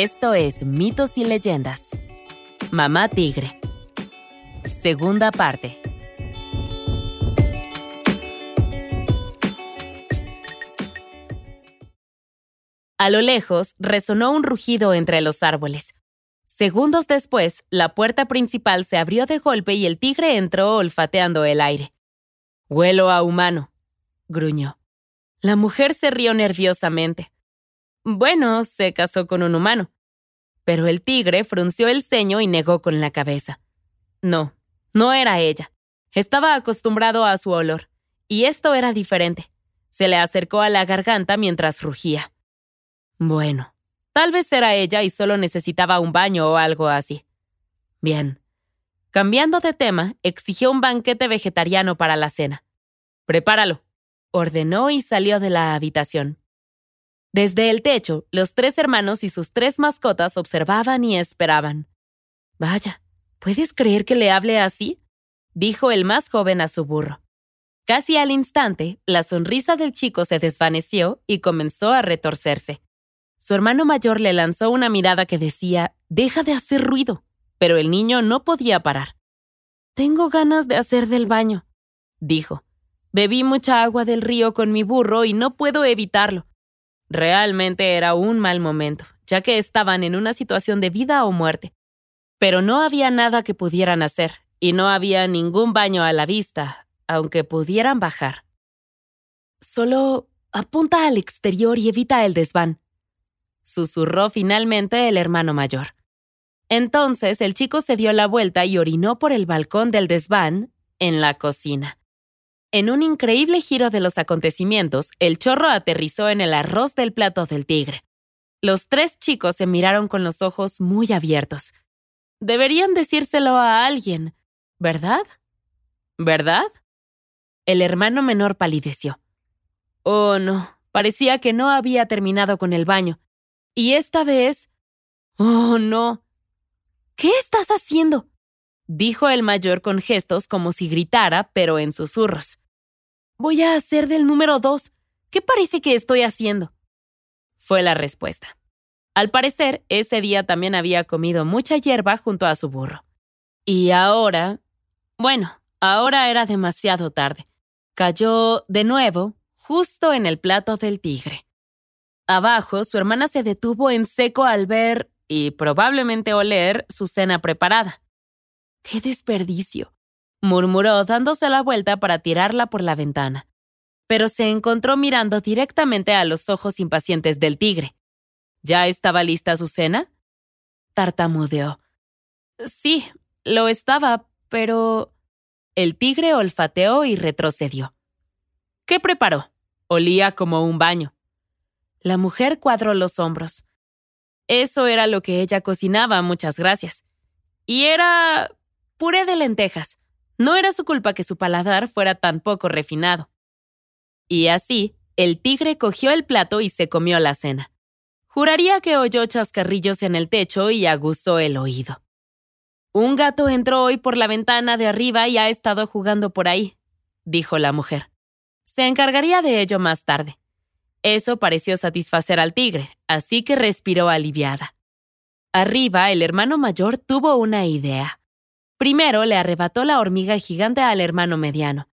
Esto es Mitos y Leyendas. Mamá Tigre. Segunda parte. A lo lejos resonó un rugido entre los árboles. Segundos después, la puerta principal se abrió de golpe y el tigre entró olfateando el aire. Huelo a humano, gruñó. La mujer se rió nerviosamente. Bueno, se casó con un humano. Pero el tigre frunció el ceño y negó con la cabeza. No, no era ella. Estaba acostumbrado a su olor. Y esto era diferente. Se le acercó a la garganta mientras rugía. Bueno, tal vez era ella y solo necesitaba un baño o algo así. Bien. Cambiando de tema, exigió un banquete vegetariano para la cena. Prepáralo, ordenó y salió de la habitación. Desde el techo, los tres hermanos y sus tres mascotas observaban y esperaban. Vaya, ¿puedes creer que le hable así? dijo el más joven a su burro. Casi al instante, la sonrisa del chico se desvaneció y comenzó a retorcerse. Su hermano mayor le lanzó una mirada que decía, Deja de hacer ruido, pero el niño no podía parar. Tengo ganas de hacer del baño, dijo. Bebí mucha agua del río con mi burro y no puedo evitarlo. Realmente era un mal momento, ya que estaban en una situación de vida o muerte. Pero no había nada que pudieran hacer, y no había ningún baño a la vista, aunque pudieran bajar. Solo apunta al exterior y evita el desván, susurró finalmente el hermano mayor. Entonces el chico se dio la vuelta y orinó por el balcón del desván en la cocina. En un increíble giro de los acontecimientos, el chorro aterrizó en el arroz del plato del tigre. Los tres chicos se miraron con los ojos muy abiertos. Deberían decírselo a alguien, ¿verdad? ¿Verdad? El hermano menor palideció. Oh, no, parecía que no había terminado con el baño. Y esta vez... Oh, no. ¿Qué estás haciendo? Dijo el mayor con gestos como si gritara, pero en susurros. Voy a hacer del número dos. ¿Qué parece que estoy haciendo? Fue la respuesta. Al parecer, ese día también había comido mucha hierba junto a su burro. Y ahora... Bueno, ahora era demasiado tarde. Cayó de nuevo justo en el plato del tigre. Abajo, su hermana se detuvo en seco al ver, y probablemente oler, su cena preparada. ¡Qué desperdicio! murmuró dándose la vuelta para tirarla por la ventana. Pero se encontró mirando directamente a los ojos impacientes del tigre. ¿Ya estaba lista su cena? Tartamudeó. Sí, lo estaba, pero... El tigre olfateó y retrocedió. ¿Qué preparó? Olía como un baño. La mujer cuadró los hombros. Eso era lo que ella cocinaba, muchas gracias. Y era puré de lentejas. No era su culpa que su paladar fuera tan poco refinado. Y así, el tigre cogió el plato y se comió la cena. Juraría que oyó chascarrillos en el techo y aguzó el oído. Un gato entró hoy por la ventana de arriba y ha estado jugando por ahí, dijo la mujer. Se encargaría de ello más tarde. Eso pareció satisfacer al tigre, así que respiró aliviada. Arriba, el hermano mayor tuvo una idea. Primero le arrebató la hormiga gigante al hermano mediano,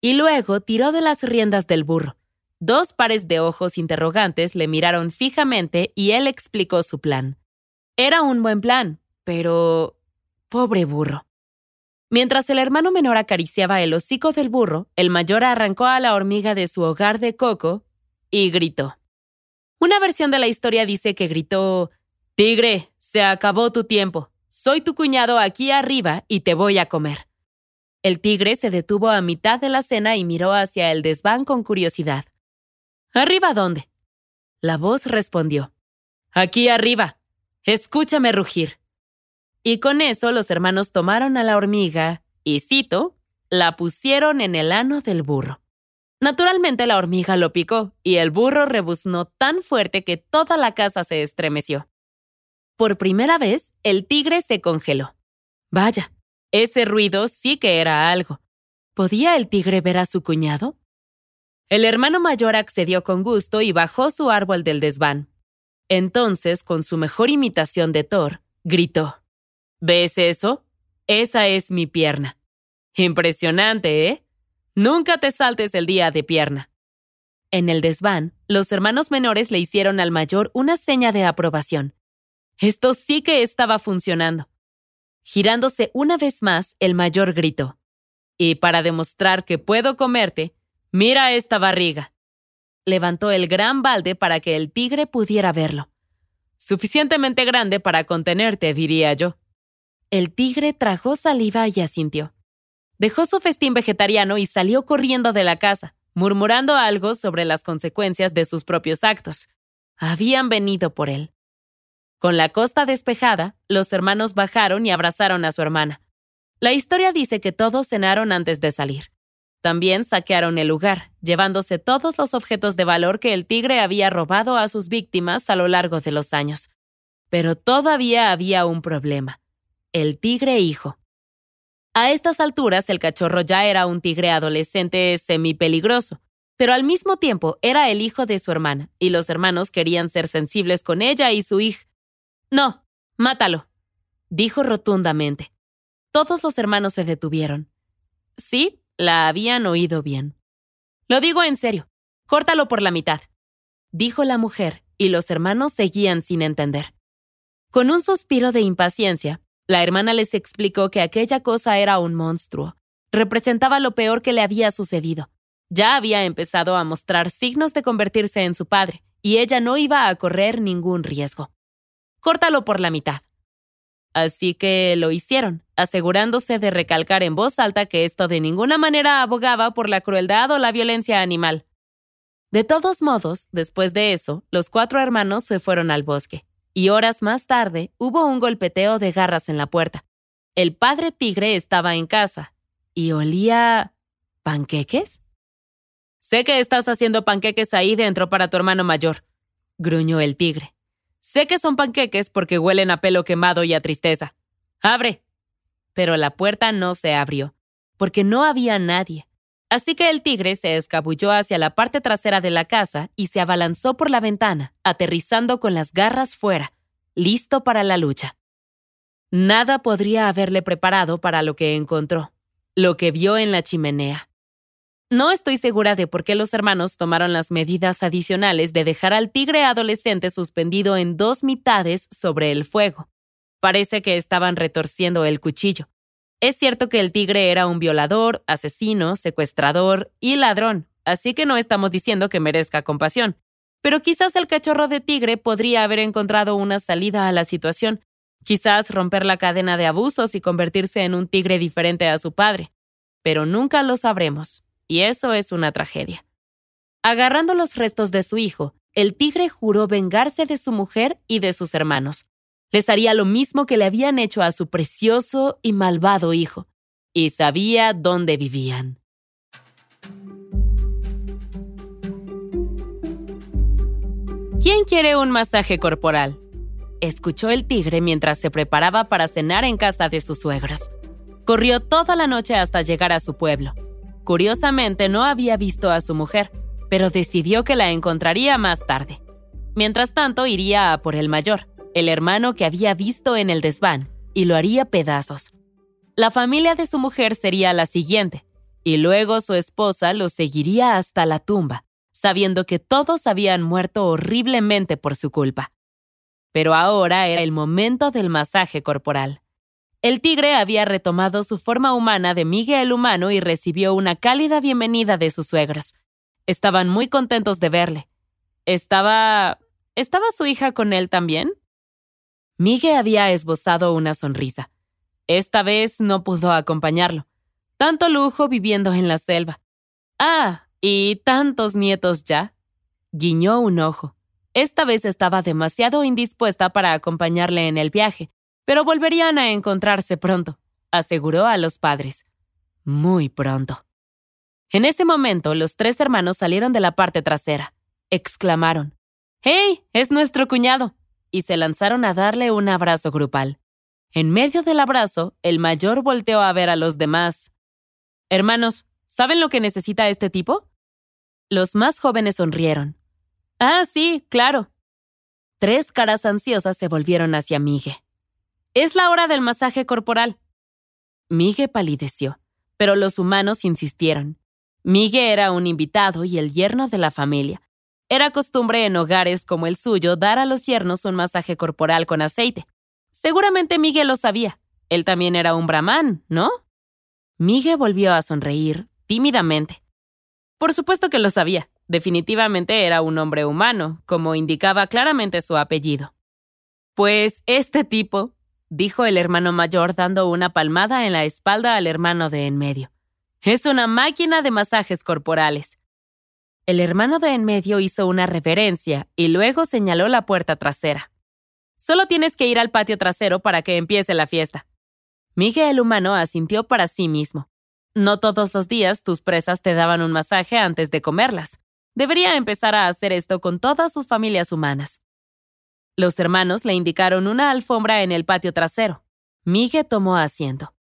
y luego tiró de las riendas del burro. Dos pares de ojos interrogantes le miraron fijamente y él explicó su plan. Era un buen plan, pero... pobre burro. Mientras el hermano menor acariciaba el hocico del burro, el mayor arrancó a la hormiga de su hogar de coco y gritó. Una versión de la historia dice que gritó, Tigre, se acabó tu tiempo. Soy tu cuñado aquí arriba y te voy a comer. El tigre se detuvo a mitad de la cena y miró hacia el desván con curiosidad. ¿Arriba dónde? La voz respondió. Aquí arriba. Escúchame rugir. Y con eso los hermanos tomaron a la hormiga y, cito, la pusieron en el ano del burro. Naturalmente la hormiga lo picó y el burro rebuznó tan fuerte que toda la casa se estremeció. Por primera vez, el tigre se congeló. Vaya, ese ruido sí que era algo. ¿Podía el tigre ver a su cuñado? El hermano mayor accedió con gusto y bajó su árbol del desván. Entonces, con su mejor imitación de Thor, gritó, ¿Ves eso? Esa es mi pierna. Impresionante, ¿eh? Nunca te saltes el día de pierna. En el desván, los hermanos menores le hicieron al mayor una seña de aprobación. Esto sí que estaba funcionando. Girándose una vez más, el mayor gritó. Y para demostrar que puedo comerte, mira esta barriga. Levantó el gran balde para que el tigre pudiera verlo. Suficientemente grande para contenerte, diría yo. El tigre trajo saliva y asintió. Dejó su festín vegetariano y salió corriendo de la casa, murmurando algo sobre las consecuencias de sus propios actos. Habían venido por él. Con la costa despejada, los hermanos bajaron y abrazaron a su hermana. La historia dice que todos cenaron antes de salir. También saquearon el lugar, llevándose todos los objetos de valor que el tigre había robado a sus víctimas a lo largo de los años. Pero todavía había un problema. El tigre hijo. A estas alturas el cachorro ya era un tigre adolescente semipeligroso, pero al mismo tiempo era el hijo de su hermana, y los hermanos querían ser sensibles con ella y su hija. No, mátalo, dijo rotundamente. Todos los hermanos se detuvieron. Sí, la habían oído bien. Lo digo en serio, córtalo por la mitad, dijo la mujer, y los hermanos seguían sin entender. Con un suspiro de impaciencia, la hermana les explicó que aquella cosa era un monstruo. Representaba lo peor que le había sucedido. Ya había empezado a mostrar signos de convertirse en su padre, y ella no iba a correr ningún riesgo. Córtalo por la mitad. Así que lo hicieron, asegurándose de recalcar en voz alta que esto de ninguna manera abogaba por la crueldad o la violencia animal. De todos modos, después de eso, los cuatro hermanos se fueron al bosque, y horas más tarde hubo un golpeteo de garras en la puerta. El padre tigre estaba en casa, y olía... ¿Panqueques? Sé que estás haciendo panqueques ahí dentro para tu hermano mayor, gruñó el tigre. Sé que son panqueques porque huelen a pelo quemado y a tristeza. ¡Abre! Pero la puerta no se abrió, porque no había nadie. Así que el tigre se escabulló hacia la parte trasera de la casa y se abalanzó por la ventana, aterrizando con las garras fuera, listo para la lucha. Nada podría haberle preparado para lo que encontró, lo que vio en la chimenea. No estoy segura de por qué los hermanos tomaron las medidas adicionales de dejar al tigre adolescente suspendido en dos mitades sobre el fuego. Parece que estaban retorciendo el cuchillo. Es cierto que el tigre era un violador, asesino, secuestrador y ladrón, así que no estamos diciendo que merezca compasión. Pero quizás el cachorro de tigre podría haber encontrado una salida a la situación, quizás romper la cadena de abusos y convertirse en un tigre diferente a su padre. Pero nunca lo sabremos y eso es una tragedia. Agarrando los restos de su hijo, el tigre juró vengarse de su mujer y de sus hermanos. Les haría lo mismo que le habían hecho a su precioso y malvado hijo, y sabía dónde vivían. ¿Quién quiere un masaje corporal? Escuchó el tigre mientras se preparaba para cenar en casa de sus suegros. Corrió toda la noche hasta llegar a su pueblo. Curiosamente no había visto a su mujer, pero decidió que la encontraría más tarde. Mientras tanto iría a por el mayor, el hermano que había visto en el desván, y lo haría pedazos. La familia de su mujer sería la siguiente, y luego su esposa lo seguiría hasta la tumba, sabiendo que todos habían muerto horriblemente por su culpa. Pero ahora era el momento del masaje corporal. El tigre había retomado su forma humana de Miguel humano y recibió una cálida bienvenida de sus suegros. Estaban muy contentos de verle. ¿Estaba... ¿Estaba su hija con él también? Miguel había esbozado una sonrisa. Esta vez no pudo acompañarlo. Tanto lujo viviendo en la selva. Ah, y tantos nietos ya. Guiñó un ojo. Esta vez estaba demasiado indispuesta para acompañarle en el viaje, pero volverían a encontrarse pronto, aseguró a los padres. Muy pronto. En ese momento, los tres hermanos salieron de la parte trasera. Exclamaron, ¡Hey! ¡Es nuestro cuñado! y se lanzaron a darle un abrazo grupal. En medio del abrazo, el mayor volteó a ver a los demás. Hermanos, ¿saben lo que necesita este tipo? Los más jóvenes sonrieron. Ah, sí, claro. Tres caras ansiosas se volvieron hacia Migue. Es la hora del masaje corporal. Migue palideció, pero los humanos insistieron. Migue era un invitado y el yerno de la familia. Era costumbre en hogares como el suyo dar a los yernos un masaje corporal con aceite. Seguramente Migue lo sabía. Él también era un brahman, ¿no? Migue volvió a sonreír, tímidamente. Por supuesto que lo sabía. Definitivamente era un hombre humano, como indicaba claramente su apellido. Pues este tipo, dijo el hermano mayor dando una palmada en la espalda al hermano de en medio. Es una máquina de masajes corporales. El hermano de en medio hizo una reverencia y luego señaló la puerta trasera. Solo tienes que ir al patio trasero para que empiece la fiesta. Miguel el humano asintió para sí mismo. No todos los días tus presas te daban un masaje antes de comerlas. Debería empezar a hacer esto con todas sus familias humanas. Los hermanos le indicaron una alfombra en el patio trasero. Miguel tomó asiento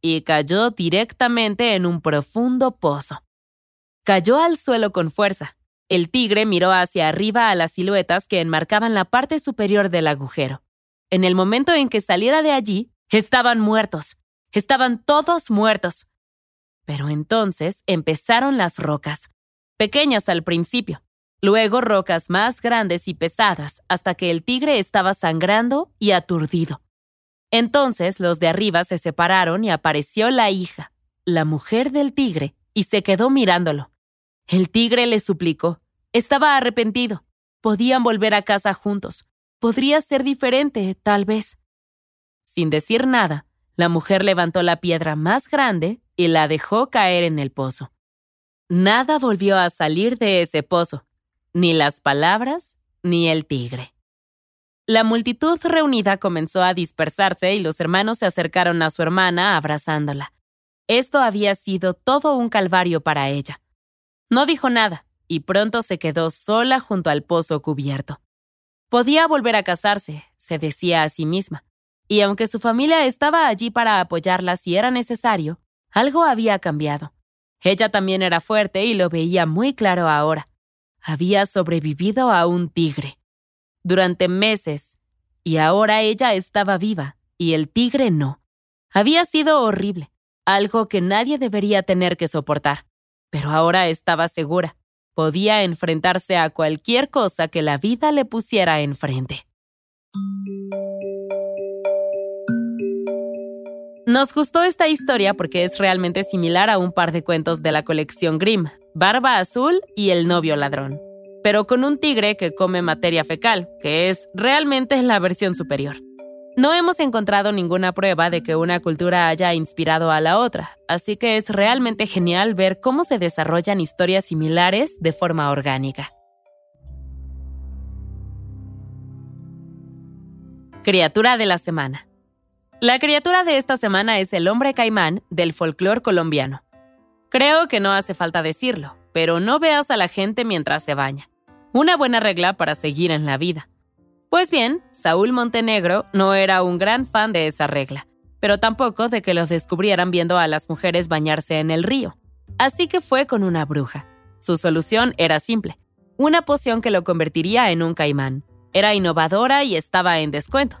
y cayó directamente en un profundo pozo. Cayó al suelo con fuerza. El tigre miró hacia arriba a las siluetas que enmarcaban la parte superior del agujero. En el momento en que saliera de allí, estaban muertos. Estaban todos muertos. Pero entonces empezaron las rocas, pequeñas al principio, luego rocas más grandes y pesadas, hasta que el tigre estaba sangrando y aturdido. Entonces los de arriba se separaron y apareció la hija, la mujer del tigre, y se quedó mirándolo. El tigre le suplicó. Estaba arrepentido. Podían volver a casa juntos. Podría ser diferente, tal vez. Sin decir nada, la mujer levantó la piedra más grande y la dejó caer en el pozo. Nada volvió a salir de ese pozo, ni las palabras, ni el tigre. La multitud reunida comenzó a dispersarse y los hermanos se acercaron a su hermana abrazándola. Esto había sido todo un calvario para ella. No dijo nada y pronto se quedó sola junto al pozo cubierto. Podía volver a casarse, se decía a sí misma, y aunque su familia estaba allí para apoyarla si era necesario, algo había cambiado. Ella también era fuerte y lo veía muy claro ahora. Había sobrevivido a un tigre. Durante meses. Y ahora ella estaba viva y el tigre no. Había sido horrible, algo que nadie debería tener que soportar. Pero ahora estaba segura. Podía enfrentarse a cualquier cosa que la vida le pusiera enfrente. Nos gustó esta historia porque es realmente similar a un par de cuentos de la colección Grimm, Barba Azul y El novio ladrón, pero con un tigre que come materia fecal, que es realmente la versión superior. No hemos encontrado ninguna prueba de que una cultura haya inspirado a la otra, así que es realmente genial ver cómo se desarrollan historias similares de forma orgánica. Criatura de la semana. La criatura de esta semana es el hombre caimán del folclore colombiano. Creo que no hace falta decirlo, pero no veas a la gente mientras se baña. Una buena regla para seguir en la vida. Pues bien, Saúl Montenegro no era un gran fan de esa regla, pero tampoco de que los descubrieran viendo a las mujeres bañarse en el río. Así que fue con una bruja. Su solución era simple, una poción que lo convertiría en un caimán. Era innovadora y estaba en descuento.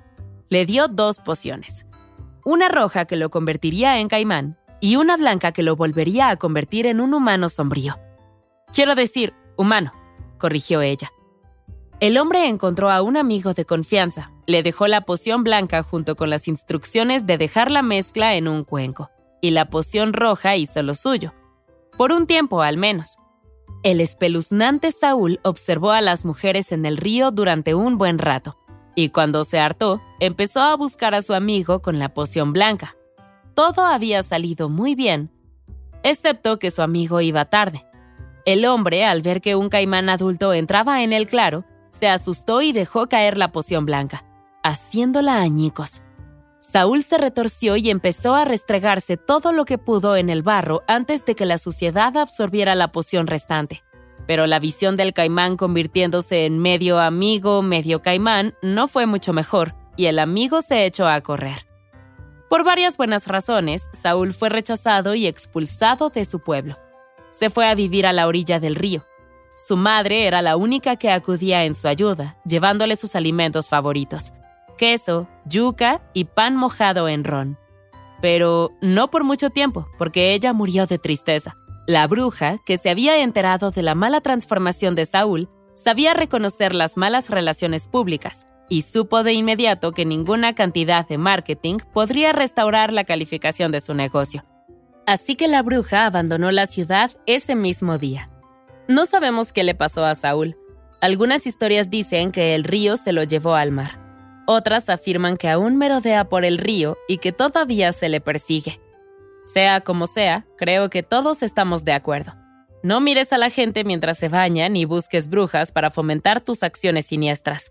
Le dio dos pociones una roja que lo convertiría en caimán y una blanca que lo volvería a convertir en un humano sombrío. Quiero decir, humano, corrigió ella. El hombre encontró a un amigo de confianza, le dejó la poción blanca junto con las instrucciones de dejar la mezcla en un cuenco, y la poción roja hizo lo suyo, por un tiempo al menos. El espeluznante Saúl observó a las mujeres en el río durante un buen rato, y cuando se hartó, empezó a buscar a su amigo con la poción blanca. Todo había salido muy bien, excepto que su amigo iba tarde. El hombre, al ver que un caimán adulto entraba en el claro, se asustó y dejó caer la poción blanca, haciéndola añicos. Saúl se retorció y empezó a restregarse todo lo que pudo en el barro antes de que la suciedad absorbiera la poción restante pero la visión del caimán convirtiéndose en medio amigo, medio caimán, no fue mucho mejor, y el amigo se echó a correr. Por varias buenas razones, Saúl fue rechazado y expulsado de su pueblo. Se fue a vivir a la orilla del río. su madre era la única que acudía en su ayuda, llevándole sus alimentos favoritos, queso, yuca y pan mojado en ron. Pero no por mucho tiempo, porque ella murió de tristeza. La bruja, que se había enterado de la mala transformación de Saúl, sabía reconocer las malas relaciones públicas y supo de inmediato que ninguna cantidad de marketing podría restaurar la calificación de su negocio. Así que la bruja abandonó la ciudad ese mismo día. No sabemos qué le pasó a Saúl. Algunas historias dicen que el río se lo llevó al mar. Otras afirman que aún merodea por el río y que todavía se le persigue. Sea como sea, creo que todos estamos de acuerdo. No mires a la gente mientras se baña ni busques brujas para fomentar tus acciones siniestras.